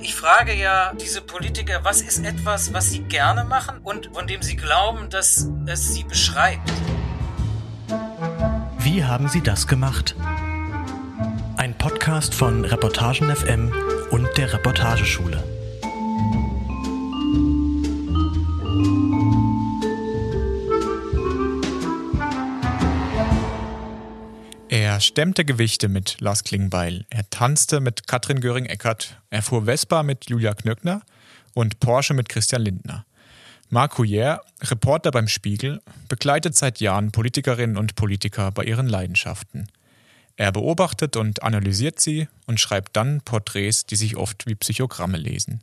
Ich frage ja diese Politiker, was ist etwas, was sie gerne machen und von dem sie glauben, dass es sie beschreibt? Wie haben sie das gemacht? Ein Podcast von Reportagen FM und der Reportageschule. Er stemmte Gewichte mit Lars Klingbeil. Er tanzte mit Katrin Göring-Eckert. Er fuhr Vespa mit Julia Knöckner und Porsche mit Christian Lindner. Marc Couillère, Reporter beim Spiegel, begleitet seit Jahren Politikerinnen und Politiker bei ihren Leidenschaften. Er beobachtet und analysiert sie und schreibt dann Porträts, die sich oft wie Psychogramme lesen.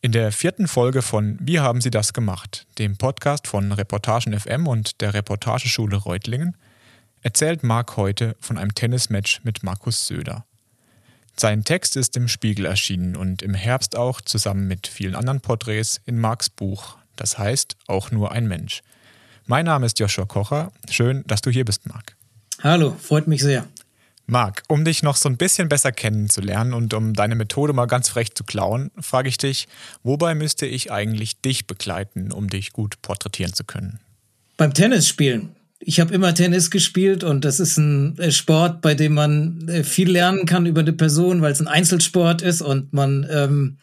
In der vierten Folge von Wie haben Sie das gemacht, dem Podcast von Reportagen FM und der Reportageschule Reutlingen, erzählt Marc heute von einem Tennismatch mit Markus Söder. Sein Text ist im Spiegel erschienen und im Herbst auch zusammen mit vielen anderen Porträts in Marks Buch, das heißt auch nur ein Mensch. Mein Name ist Joshua Kocher. Schön, dass du hier bist, Marc. Hallo, freut mich sehr. Marc, um dich noch so ein bisschen besser kennenzulernen und um deine Methode mal ganz frech zu klauen, frage ich dich, wobei müsste ich eigentlich dich begleiten, um dich gut porträtieren zu können? Beim Tennisspielen ich habe immer Tennis gespielt und das ist ein äh, Sport, bei dem man äh, viel lernen kann über eine Person, weil es ein Einzelsport ist und man ähm,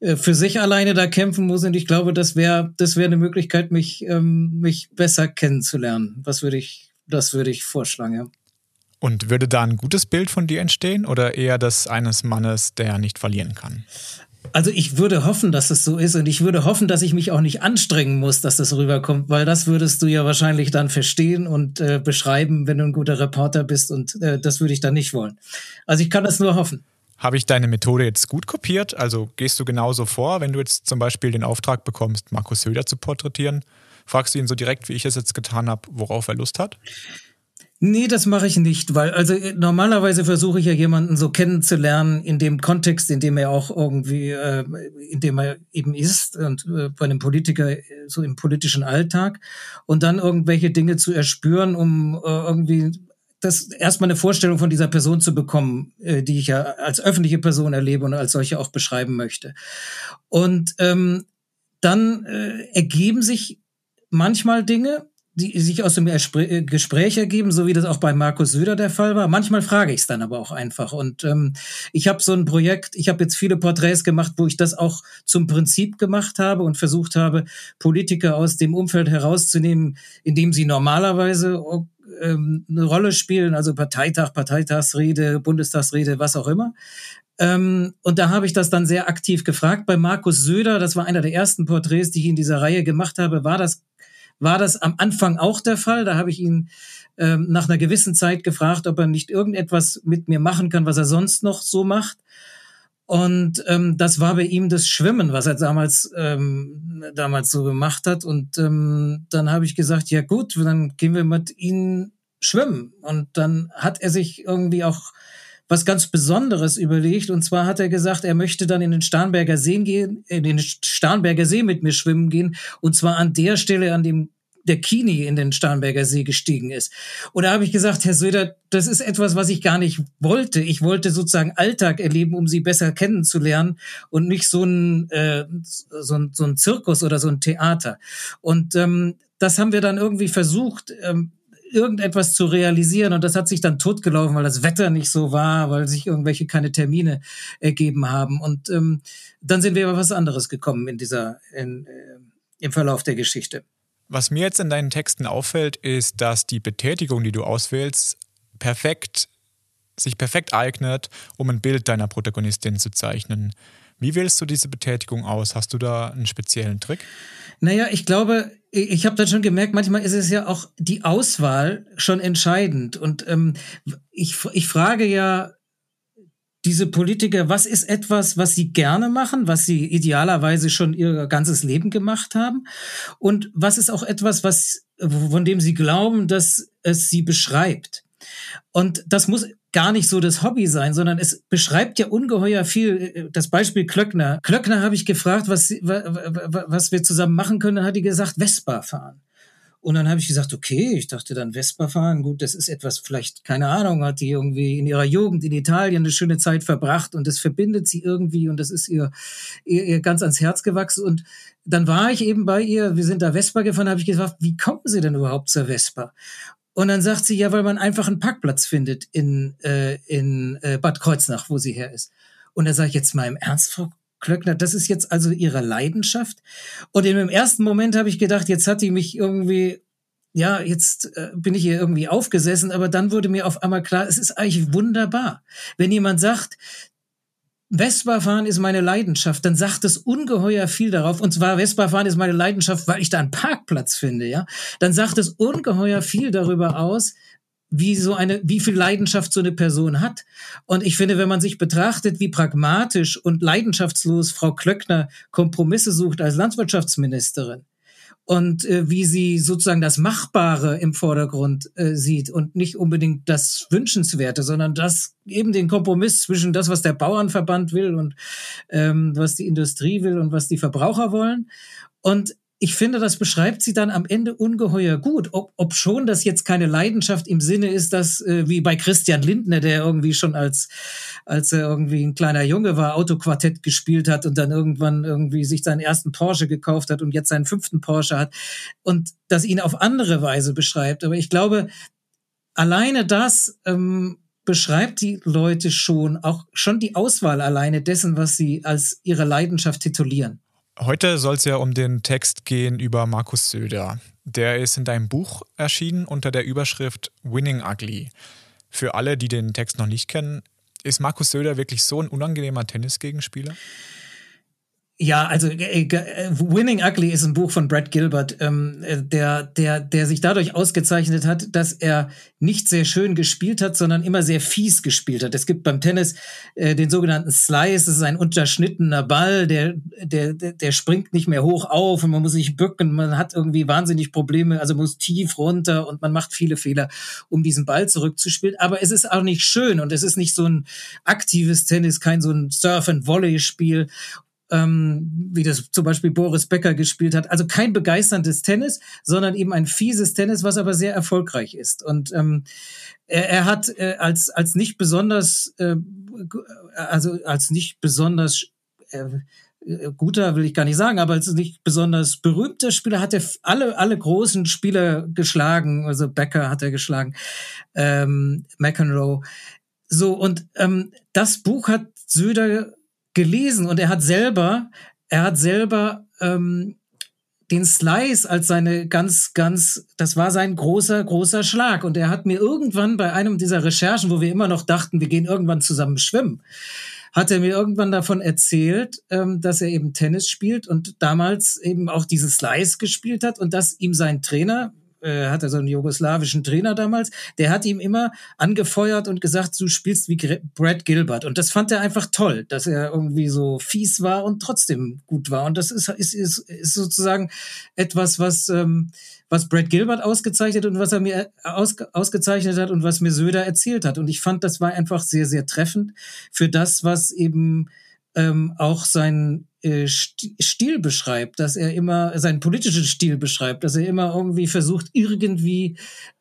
äh, für sich alleine da kämpfen muss. Und ich glaube, das wäre das wäre eine Möglichkeit, mich ähm, mich besser kennenzulernen. Was würde ich, das würde ich vorschlagen. Ja. Und würde da ein gutes Bild von dir entstehen oder eher das eines Mannes, der nicht verlieren kann? Also ich würde hoffen, dass es so ist und ich würde hoffen, dass ich mich auch nicht anstrengen muss, dass das rüberkommt, weil das würdest du ja wahrscheinlich dann verstehen und äh, beschreiben, wenn du ein guter Reporter bist und äh, das würde ich dann nicht wollen. Also ich kann das nur hoffen. Habe ich deine Methode jetzt gut kopiert? Also gehst du genauso vor, wenn du jetzt zum Beispiel den Auftrag bekommst, Markus Söder zu porträtieren? Fragst du ihn so direkt, wie ich es jetzt getan habe, worauf er Lust hat? Nee, das mache ich nicht, weil also äh, normalerweise versuche ich ja jemanden so kennenzulernen in dem Kontext, in dem er auch irgendwie, äh, in dem er eben ist und äh, bei einem Politiker äh, so im politischen Alltag und dann irgendwelche Dinge zu erspüren, um äh, irgendwie das erstmal eine Vorstellung von dieser Person zu bekommen, äh, die ich ja als öffentliche Person erlebe und als solche auch beschreiben möchte. Und ähm, dann äh, ergeben sich manchmal Dinge, die sich aus dem äh, Gespräch ergeben, so wie das auch bei Markus Söder der Fall war. Manchmal frage ich es dann aber auch einfach. Und ähm, ich habe so ein Projekt, ich habe jetzt viele Porträts gemacht, wo ich das auch zum Prinzip gemacht habe und versucht habe, Politiker aus dem Umfeld herauszunehmen, in dem sie normalerweise ähm, eine Rolle spielen, also Parteitag, Parteitagsrede, Bundestagsrede, was auch immer. Ähm, und da habe ich das dann sehr aktiv gefragt. Bei Markus Söder, das war einer der ersten Porträts, die ich in dieser Reihe gemacht habe, war das war das am Anfang auch der Fall. Da habe ich ihn ähm, nach einer gewissen Zeit gefragt, ob er nicht irgendetwas mit mir machen kann, was er sonst noch so macht. Und ähm, das war bei ihm das Schwimmen, was er damals ähm, damals so gemacht hat. Und ähm, dann habe ich gesagt, ja gut, dann gehen wir mit ihm schwimmen. Und dann hat er sich irgendwie auch was ganz Besonderes überlegt. Und zwar hat er gesagt, er möchte dann in den Starnberger See gehen, in den Starnberger See mit mir schwimmen gehen. Und zwar an der Stelle, an dem der Kini in den Starnberger See gestiegen ist. Und da habe ich gesagt, Herr Söder, das ist etwas, was ich gar nicht wollte. Ich wollte sozusagen Alltag erleben, um Sie besser kennenzulernen und nicht so ein, äh, so ein, so ein Zirkus oder so ein Theater. Und ähm, das haben wir dann irgendwie versucht. Ähm, irgendetwas zu realisieren. Und das hat sich dann totgelaufen, weil das Wetter nicht so war, weil sich irgendwelche keine Termine ergeben haben. Und ähm, dann sind wir über was anderes gekommen in dieser, in, äh, im Verlauf der Geschichte. Was mir jetzt in deinen Texten auffällt, ist, dass die Betätigung, die du auswählst, perfekt, sich perfekt eignet, um ein Bild deiner Protagonistin zu zeichnen. Wie wählst du diese Betätigung aus? Hast du da einen speziellen Trick? Naja, ich glaube, ich habe dann schon gemerkt, manchmal ist es ja auch die Auswahl schon entscheidend. Und ähm, ich, ich frage ja diese Politiker, was ist etwas, was sie gerne machen, was sie idealerweise schon ihr ganzes Leben gemacht haben? Und was ist auch etwas, was, von dem sie glauben, dass es sie beschreibt? Und das muss gar nicht so das Hobby sein, sondern es beschreibt ja ungeheuer viel. Das Beispiel Klöckner. Klöckner habe ich gefragt, was, was wir zusammen machen können. Dann hat die gesagt, Vespa fahren. Und dann habe ich gesagt, okay, ich dachte dann Vespa fahren, gut, das ist etwas, vielleicht, keine Ahnung, hat die irgendwie in ihrer Jugend in Italien eine schöne Zeit verbracht und das verbindet sie irgendwie und das ist ihr, ihr, ihr ganz ans Herz gewachsen. Und dann war ich eben bei ihr, wir sind da Vespa gefahren, habe ich gesagt, wie kommen Sie denn überhaupt zur Vespa? Und dann sagt sie, ja, weil man einfach einen Parkplatz findet in, äh, in äh, Bad Kreuznach, wo sie her ist. Und da sage ich jetzt mal im Ernst, Frau Klöckner, das ist jetzt also ihre Leidenschaft. Und in dem ersten Moment habe ich gedacht, jetzt hat die mich irgendwie, ja, jetzt äh, bin ich hier irgendwie aufgesessen, aber dann wurde mir auf einmal klar, es ist eigentlich wunderbar. Wenn jemand sagt, Vespa-Fahren ist meine Leidenschaft, dann sagt es ungeheuer viel darauf. Und zwar Vespa-Fahren ist meine Leidenschaft, weil ich da einen Parkplatz finde, ja. Dann sagt es ungeheuer viel darüber aus, wie so eine, wie viel Leidenschaft so eine Person hat. Und ich finde, wenn man sich betrachtet, wie pragmatisch und leidenschaftslos Frau Klöckner Kompromisse sucht als Landwirtschaftsministerin und äh, wie sie sozusagen das Machbare im Vordergrund äh, sieht und nicht unbedingt das Wünschenswerte, sondern das eben den Kompromiss zwischen das, was der Bauernverband will und ähm, was die Industrie will und was die Verbraucher wollen. Und ich finde, das beschreibt sie dann am Ende ungeheuer gut. Ob, ob schon das jetzt keine Leidenschaft im Sinne ist, dass äh, wie bei Christian Lindner, der irgendwie schon als als er irgendwie ein kleiner Junge war, Autoquartett gespielt hat und dann irgendwann irgendwie sich seinen ersten Porsche gekauft hat und jetzt seinen fünften Porsche hat und das ihn auf andere Weise beschreibt. Aber ich glaube, alleine das ähm, beschreibt die Leute schon, auch schon die Auswahl alleine dessen, was sie als ihre Leidenschaft titulieren. Heute soll es ja um den Text gehen über Markus Söder. Der ist in deinem Buch erschienen unter der Überschrift Winning Ugly. Für alle, die den Text noch nicht kennen, ist Markus Söder wirklich so ein unangenehmer Tennisgegenspieler? Ja, also äh, äh, Winning Ugly ist ein Buch von Brad Gilbert, ähm, äh, der, der, der sich dadurch ausgezeichnet hat, dass er nicht sehr schön gespielt hat, sondern immer sehr fies gespielt hat. Es gibt beim Tennis äh, den sogenannten Slice, das ist ein unterschnittener Ball, der, der, der springt nicht mehr hoch auf und man muss sich bücken, man hat irgendwie wahnsinnig Probleme, also muss tief runter und man macht viele Fehler, um diesen Ball zurückzuspielen. Aber es ist auch nicht schön und es ist nicht so ein aktives Tennis, kein so ein Surf-and-Volley-Spiel ähm, wie das zum Beispiel Boris Becker gespielt hat. Also kein begeisterndes Tennis, sondern eben ein fieses Tennis, was aber sehr erfolgreich ist. Und ähm, er, er hat äh, als als nicht besonders, äh, also als nicht besonders äh, guter will ich gar nicht sagen, aber als nicht besonders berühmter Spieler hat er alle alle großen Spieler geschlagen. Also Becker hat er geschlagen, ähm, McEnroe. So und ähm, das Buch hat Söder gelesen und er hat selber, er hat selber ähm, den Slice als seine ganz, ganz, das war sein großer, großer Schlag. Und er hat mir irgendwann bei einem dieser Recherchen, wo wir immer noch dachten, wir gehen irgendwann zusammen schwimmen, hat er mir irgendwann davon erzählt, ähm, dass er eben Tennis spielt und damals eben auch diesen Slice gespielt hat und dass ihm sein Trainer, äh, hat er so einen jugoslawischen Trainer damals, der hat ihm immer angefeuert und gesagt, du spielst wie Brad Gilbert. Und das fand er einfach toll, dass er irgendwie so fies war und trotzdem gut war. Und das ist, ist, ist, ist sozusagen etwas, was, ähm, was Brad Gilbert ausgezeichnet und was er mir aus, ausgezeichnet hat und was mir Söder erzählt hat. Und ich fand, das war einfach sehr, sehr treffend für das, was eben ähm, auch sein äh, Stil beschreibt, dass er immer seinen politischen Stil beschreibt, dass er immer irgendwie versucht, irgendwie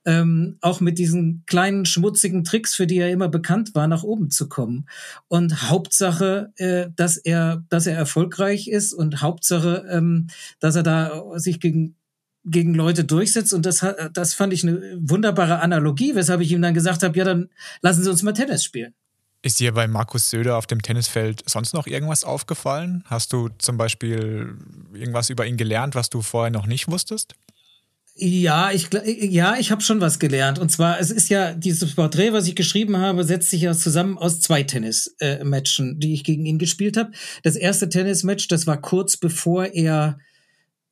ähm, auch mit diesen kleinen schmutzigen Tricks, für die er immer bekannt war, nach oben zu kommen. Und Hauptsache, äh, dass er, dass er erfolgreich ist und Hauptsache, ähm, dass er da sich gegen gegen Leute durchsetzt und das das fand ich eine wunderbare Analogie, weshalb ich ihm dann gesagt habe, ja, dann lassen Sie uns mal Tennis spielen. Ist dir bei Markus Söder auf dem Tennisfeld sonst noch irgendwas aufgefallen? Hast du zum Beispiel irgendwas über ihn gelernt, was du vorher noch nicht wusstest? Ja, ich, ja, ich habe schon was gelernt. Und zwar, es ist ja, dieses Porträt, was ich geschrieben habe, setzt sich ja zusammen aus zwei Tennis-Matchen, äh, die ich gegen ihn gespielt habe. Das erste Tennismatch, das war kurz bevor er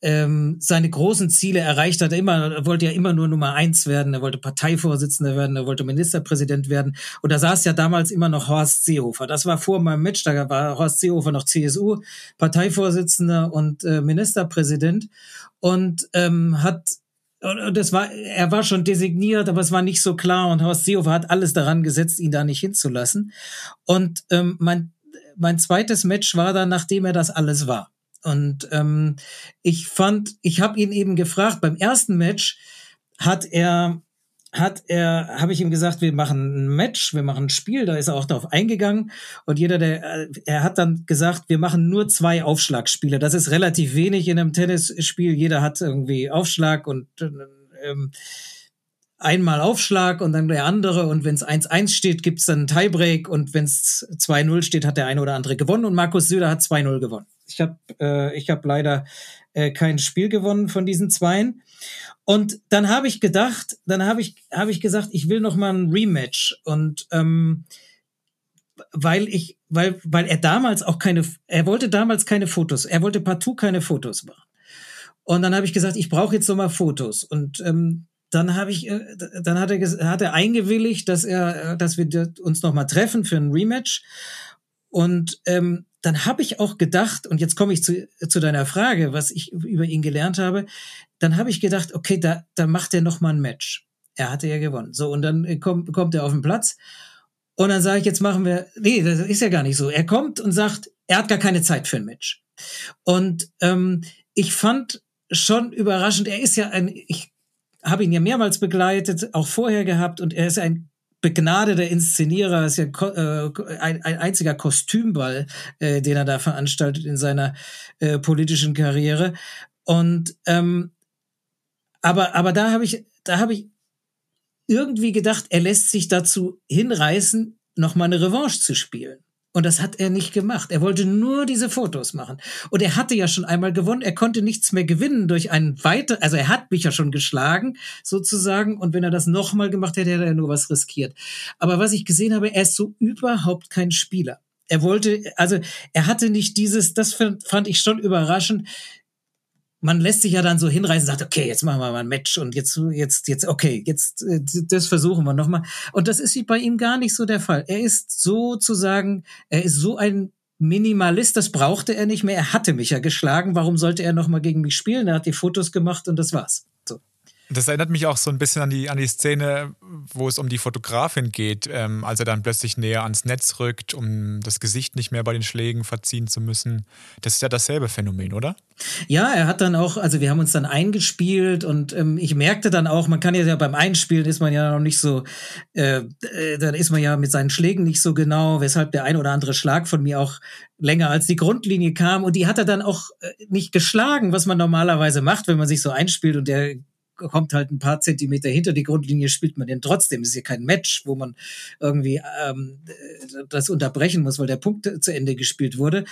ähm, seine großen Ziele erreicht hat. Er, immer, er wollte ja immer nur Nummer eins werden, er wollte Parteivorsitzender werden, er wollte Ministerpräsident werden. Und da saß ja damals immer noch Horst Seehofer. Das war vor meinem Match, da war Horst Seehofer noch CSU, Parteivorsitzender und äh, Ministerpräsident und ähm, hat das war, er war schon designiert, aber es war nicht so klar und Horst Seehofer hat alles daran gesetzt, ihn da nicht hinzulassen. Und ähm, mein, mein zweites Match war dann, nachdem er das alles war. Und ähm, ich fand, ich habe ihn eben gefragt, beim ersten Match hat er hat er, habe ich ihm gesagt, wir machen ein Match, wir machen ein Spiel, da ist er auch darauf eingegangen und jeder, der, äh, er hat dann gesagt, wir machen nur zwei Aufschlagspiele. Das ist relativ wenig in einem Tennisspiel. Jeder hat irgendwie Aufschlag und ähm, einmal Aufschlag und dann der andere und wenn es 1-1 steht, gibt es dann einen Tiebreak und wenn es 2-0 steht, hat der eine oder andere gewonnen und Markus Söder hat 2-0 gewonnen. Ich habe äh, ich hab leider äh, kein Spiel gewonnen von diesen Zweien. Und dann habe ich gedacht, dann habe ich, hab ich gesagt, ich will noch mal ein Rematch. Und ähm, weil ich, weil, weil er damals auch keine, er wollte damals keine Fotos, er wollte partout keine Fotos machen. Und dann habe ich gesagt, ich brauche jetzt noch mal Fotos. Und ähm, dann habe ich, äh, dann hat er, hat er eingewilligt, dass er, dass wir uns noch mal treffen für ein Rematch. Und ähm, dann habe ich auch gedacht, und jetzt komme ich zu, zu deiner Frage, was ich über ihn gelernt habe, dann habe ich gedacht, okay, da, da macht er noch mal ein Match. Er hatte ja gewonnen. So, und dann äh, kommt, kommt er auf den Platz. Und dann sage ich, jetzt machen wir, nee, das ist ja gar nicht so. Er kommt und sagt, er hat gar keine Zeit für ein Match. Und ähm, ich fand schon überraschend, er ist ja ein, ich habe ihn ja mehrmals begleitet, auch vorher gehabt, und er ist ein begnadeter Inszenierer, ist ja äh, ein, ein einziger Kostümball, äh, den er da veranstaltet in seiner äh, politischen Karriere. Und ähm, aber, aber da habe ich, da habe ich irgendwie gedacht, er lässt sich dazu hinreißen, nochmal eine Revanche zu spielen. Und das hat er nicht gemacht. Er wollte nur diese Fotos machen. Und er hatte ja schon einmal gewonnen. Er konnte nichts mehr gewinnen durch einen weiter, also er hat mich ja schon geschlagen, sozusagen. Und wenn er das nochmal gemacht hätte, hätte er nur was riskiert. Aber was ich gesehen habe, er ist so überhaupt kein Spieler. Er wollte, also er hatte nicht dieses, das fand ich schon überraschend man lässt sich ja dann so hinreißen, sagt, okay, jetzt machen wir mal ein Match und jetzt, jetzt, jetzt, okay, jetzt, äh, das versuchen wir nochmal. Und das ist bei ihm gar nicht so der Fall. Er ist sozusagen, er ist so ein Minimalist, das brauchte er nicht mehr. Er hatte mich ja geschlagen. Warum sollte er nochmal gegen mich spielen? Er hat die Fotos gemacht und das war's. Das erinnert mich auch so ein bisschen an die, an die Szene, wo es um die Fotografin geht, ähm, als er dann plötzlich näher ans Netz rückt, um das Gesicht nicht mehr bei den Schlägen verziehen zu müssen. Das ist ja dasselbe Phänomen, oder? Ja, er hat dann auch, also wir haben uns dann eingespielt und ähm, ich merkte dann auch, man kann ja beim Einspielen ist man ja noch nicht so, äh, äh, dann ist man ja mit seinen Schlägen nicht so genau, weshalb der ein oder andere Schlag von mir auch länger als die Grundlinie kam und die hat er dann auch äh, nicht geschlagen, was man normalerweise macht, wenn man sich so einspielt und der kommt halt ein paar Zentimeter hinter die Grundlinie, spielt man den trotzdem. Es ist ja kein Match, wo man irgendwie ähm, das unterbrechen muss, weil der Punkt zu Ende gespielt wurde.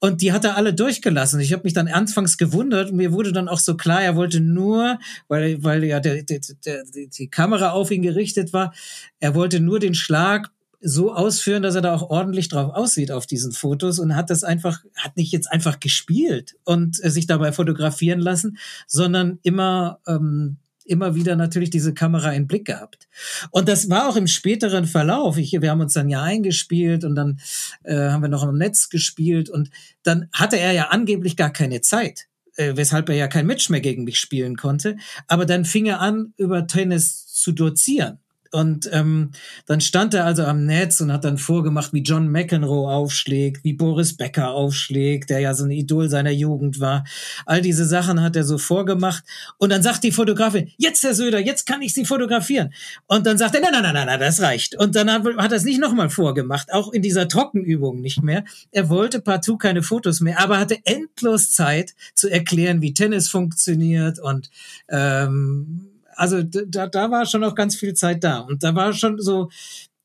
Und die hat er alle durchgelassen. Ich habe mich dann anfangs gewundert und mir wurde dann auch so klar, er wollte nur, weil, weil ja der, der, der, die Kamera auf ihn gerichtet war, er wollte nur den Schlag so ausführen, dass er da auch ordentlich drauf aussieht auf diesen Fotos und hat das einfach, hat nicht jetzt einfach gespielt und äh, sich dabei fotografieren lassen, sondern immer, ähm, immer wieder natürlich diese Kamera in Blick gehabt. Und das war auch im späteren Verlauf. Ich, wir haben uns dann ja eingespielt und dann äh, haben wir noch im Netz gespielt und dann hatte er ja angeblich gar keine Zeit äh, weshalb er ja kein Match mehr gegen mich spielen konnte. Aber dann fing er an, über Tennis zu dozieren. Und ähm, dann stand er also am Netz und hat dann vorgemacht, wie John McEnroe aufschlägt, wie Boris Becker aufschlägt, der ja so ein Idol seiner Jugend war. All diese Sachen hat er so vorgemacht. Und dann sagt die Fotografin, jetzt Herr Söder, jetzt kann ich Sie fotografieren. Und dann sagt er, nein, nein, nein, nein, nein das reicht. Und dann hat, hat er es nicht nochmal vorgemacht, auch in dieser Trockenübung nicht mehr. Er wollte partout keine Fotos mehr, aber hatte endlos Zeit zu erklären, wie Tennis funktioniert und ähm, also da, da war schon noch ganz viel Zeit da. Und da war schon so,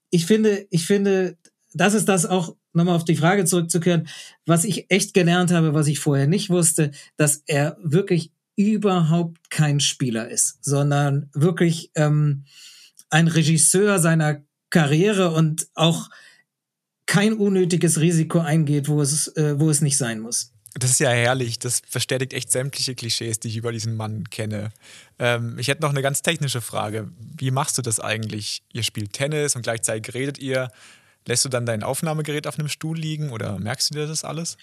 ich finde, ich finde, das ist das auch, nochmal auf die Frage zurückzukehren, was ich echt gelernt habe, was ich vorher nicht wusste, dass er wirklich überhaupt kein Spieler ist, sondern wirklich ähm, ein Regisseur seiner Karriere und auch kein unnötiges Risiko eingeht, wo es, äh, wo es nicht sein muss. Das ist ja herrlich. Das verstärkt echt sämtliche Klischees, die ich über diesen Mann kenne. Ähm, ich hätte noch eine ganz technische Frage. Wie machst du das eigentlich? Ihr spielt Tennis und gleichzeitig redet ihr. Lässt du dann dein Aufnahmegerät auf einem Stuhl liegen oder merkst du dir das alles?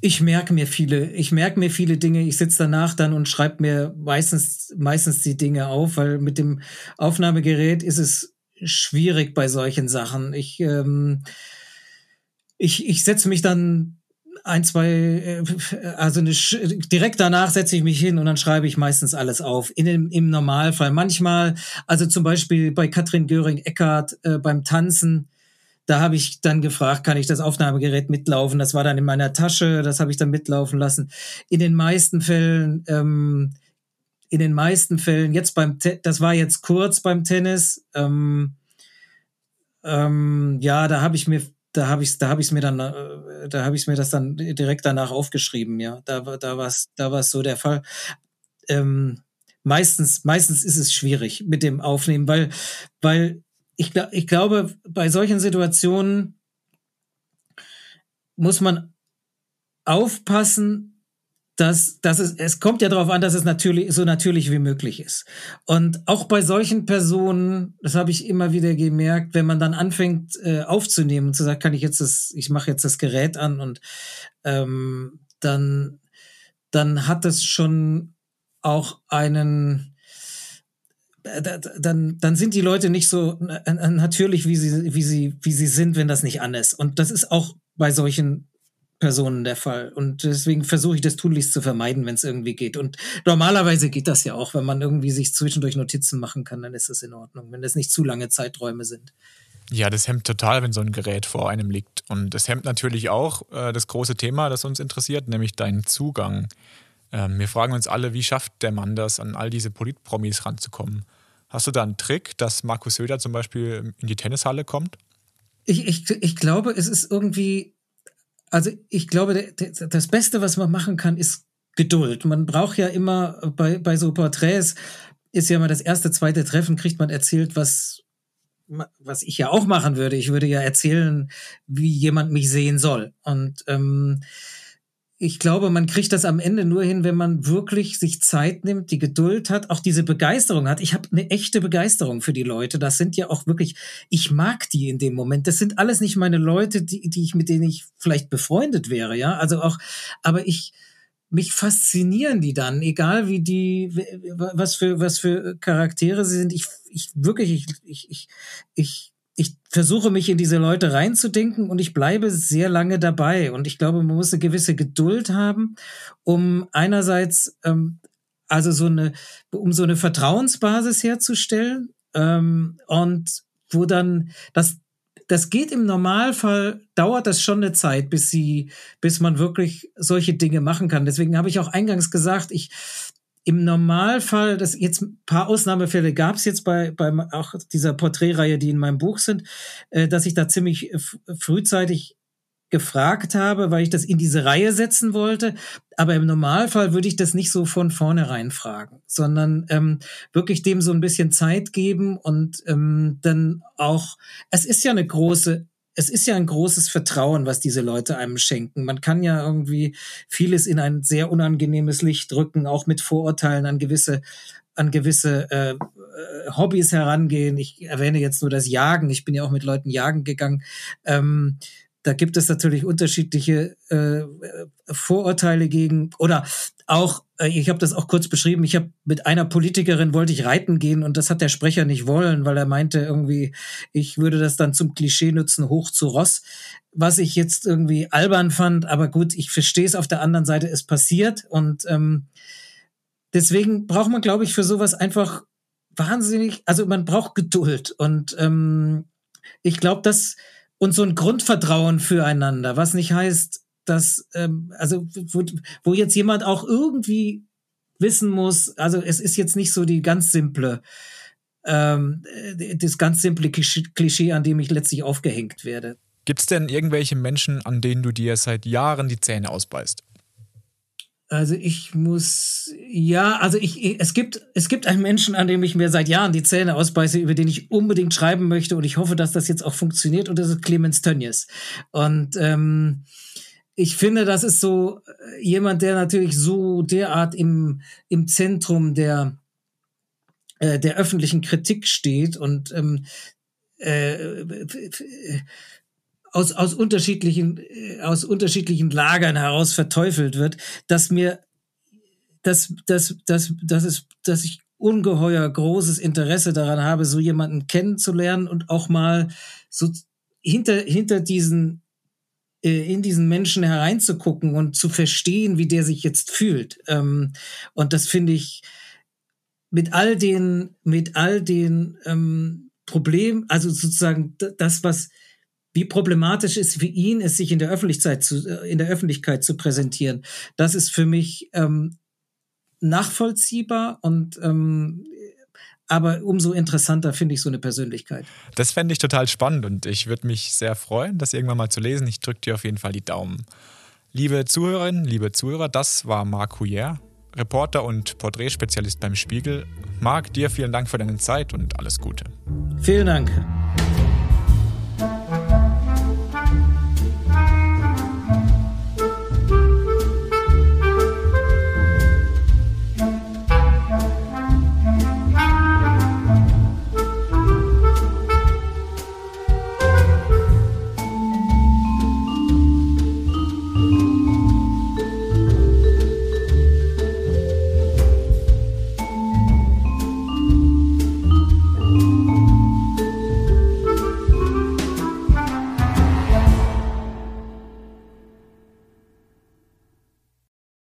Ich merke mir viele, ich merke mir viele Dinge. Ich sitze danach dann und schreibe mir meistens, meistens die Dinge auf, weil mit dem Aufnahmegerät ist es schwierig bei solchen Sachen. Ich, ähm, ich, ich setze mich dann ein, zwei, äh, also eine, direkt danach setze ich mich hin und dann schreibe ich meistens alles auf. In Im Normalfall. Manchmal, also zum Beispiel bei Katrin Göring-Eckardt äh, beim Tanzen, da habe ich dann gefragt, kann ich das Aufnahmegerät mitlaufen? Das war dann in meiner Tasche, das habe ich dann mitlaufen lassen. In den meisten Fällen, ähm, in den meisten Fällen, jetzt beim, Te das war jetzt kurz beim Tennis, ähm, ähm, ja, da habe ich mir da habe ich da habe ich mir dann äh, da habe ich mir das dann direkt danach aufgeschrieben ja. Da da war da war so der Fall. Ähm, meistens meistens ist es schwierig mit dem Aufnehmen weil weil ich ich glaube bei solchen Situationen muss man aufpassen dass, dass es, es kommt ja darauf an, dass es natürlich so natürlich wie möglich ist. Und auch bei solchen Personen, das habe ich immer wieder gemerkt, wenn man dann anfängt äh, aufzunehmen und zu sagen, kann ich jetzt das, ich mache jetzt das Gerät an und ähm, dann, dann hat es schon auch einen, äh, dann, dann sind die Leute nicht so natürlich, wie sie, wie sie, wie sie sind, wenn das nicht an ist. Und das ist auch bei solchen Personen der Fall. Und deswegen versuche ich das tunlichst zu vermeiden, wenn es irgendwie geht. Und normalerweise geht das ja auch, wenn man irgendwie sich zwischendurch Notizen machen kann, dann ist das in Ordnung, wenn das nicht zu lange Zeiträume sind. Ja, das hemmt total, wenn so ein Gerät vor einem liegt. Und es hemmt natürlich auch äh, das große Thema, das uns interessiert, nämlich deinen Zugang. Ähm, wir fragen uns alle, wie schafft der Mann das, an all diese Politpromis ranzukommen? Hast du da einen Trick, dass Markus Söder zum Beispiel in die Tennishalle kommt? Ich, ich, ich glaube, es ist irgendwie also ich glaube, das Beste, was man machen kann, ist Geduld. Man braucht ja immer bei, bei so Porträts, ist ja mal das erste, zweite Treffen, kriegt man erzählt, was, was ich ja auch machen würde. Ich würde ja erzählen, wie jemand mich sehen soll. Und ähm, ich glaube, man kriegt das am Ende nur hin, wenn man wirklich sich Zeit nimmt, die Geduld hat, auch diese Begeisterung hat. Ich habe eine echte Begeisterung für die Leute. Das sind ja auch wirklich, ich mag die in dem Moment. Das sind alles nicht meine Leute, die, die ich mit denen ich vielleicht befreundet wäre, ja. Also auch, aber ich mich faszinieren die dann, egal wie die, was für was für Charaktere sie sind. Ich, ich wirklich, ich, ich, ich, ich ich versuche mich in diese Leute reinzudenken und ich bleibe sehr lange dabei. Und ich glaube, man muss eine gewisse Geduld haben, um einerseits, ähm, also so eine, um so eine Vertrauensbasis herzustellen ähm, und wo dann das das geht im Normalfall, dauert das schon eine Zeit, bis sie, bis man wirklich solche Dinge machen kann. Deswegen habe ich auch eingangs gesagt, ich, im Normalfall, das jetzt ein paar Ausnahmefälle gab es jetzt bei, bei auch dieser Porträtreihe, die in meinem Buch sind, äh, dass ich da ziemlich frühzeitig gefragt habe, weil ich das in diese Reihe setzen wollte. Aber im Normalfall würde ich das nicht so von vornherein fragen, sondern ähm, wirklich dem so ein bisschen Zeit geben und ähm, dann auch, es ist ja eine große es ist ja ein großes Vertrauen, was diese Leute einem schenken. Man kann ja irgendwie vieles in ein sehr unangenehmes Licht drücken, auch mit Vorurteilen an gewisse an gewisse äh, äh, Hobbys herangehen. Ich erwähne jetzt nur das Jagen. Ich bin ja auch mit Leuten jagen gegangen. Ähm, da gibt es natürlich unterschiedliche äh, Vorurteile gegen oder auch, äh, ich habe das auch kurz beschrieben, ich habe mit einer Politikerin wollte ich reiten gehen und das hat der Sprecher nicht wollen, weil er meinte irgendwie, ich würde das dann zum Klischee nutzen, hoch zu Ross, was ich jetzt irgendwie albern fand, aber gut, ich verstehe es auf der anderen Seite, es passiert und ähm, deswegen braucht man, glaube ich, für sowas einfach wahnsinnig, also man braucht Geduld und ähm, ich glaube, dass und so ein Grundvertrauen füreinander, was nicht heißt, dass, ähm, also wo, wo jetzt jemand auch irgendwie wissen muss, also es ist jetzt nicht so die ganz simple, ähm, das ganz simple Klischee, an dem ich letztlich aufgehängt werde. Gibt es denn irgendwelche Menschen, an denen du dir seit Jahren die Zähne ausbeißt? Also ich muss, ja, also ich, es gibt, es gibt einen Menschen, an dem ich mir seit Jahren die Zähne ausbeiße, über den ich unbedingt schreiben möchte und ich hoffe, dass das jetzt auch funktioniert und das ist Clemens Tönnies. Und ähm, ich finde, das ist so äh, jemand, der natürlich so derart im, im Zentrum der, äh, der öffentlichen Kritik steht und ähm, äh, aus, aus unterschiedlichen, äh, aus unterschiedlichen Lagern heraus verteufelt wird, dass mir, dass, dass, dass, dass, es, dass ich ungeheuer großes Interesse daran habe, so jemanden kennenzulernen und auch mal so hinter, hinter diesen äh, in diesen Menschen hereinzugucken und zu verstehen, wie der sich jetzt fühlt. Ähm, und das finde ich mit all den, mit all den ähm, Problemen, also sozusagen das, was wie problematisch ist für ihn, es sich in der Öffentlichkeit zu, äh, in der Öffentlichkeit zu präsentieren. Das ist für mich ähm, nachvollziehbar und ähm, aber umso interessanter finde ich so eine Persönlichkeit. Das fände ich total spannend und ich würde mich sehr freuen, das irgendwann mal zu lesen. Ich drücke dir auf jeden Fall die Daumen. Liebe Zuhörerinnen, liebe Zuhörer, das war Marc Huyer, Reporter und Porträtspezialist beim Spiegel. Marc, dir vielen Dank für deine Zeit und alles Gute. Vielen Dank.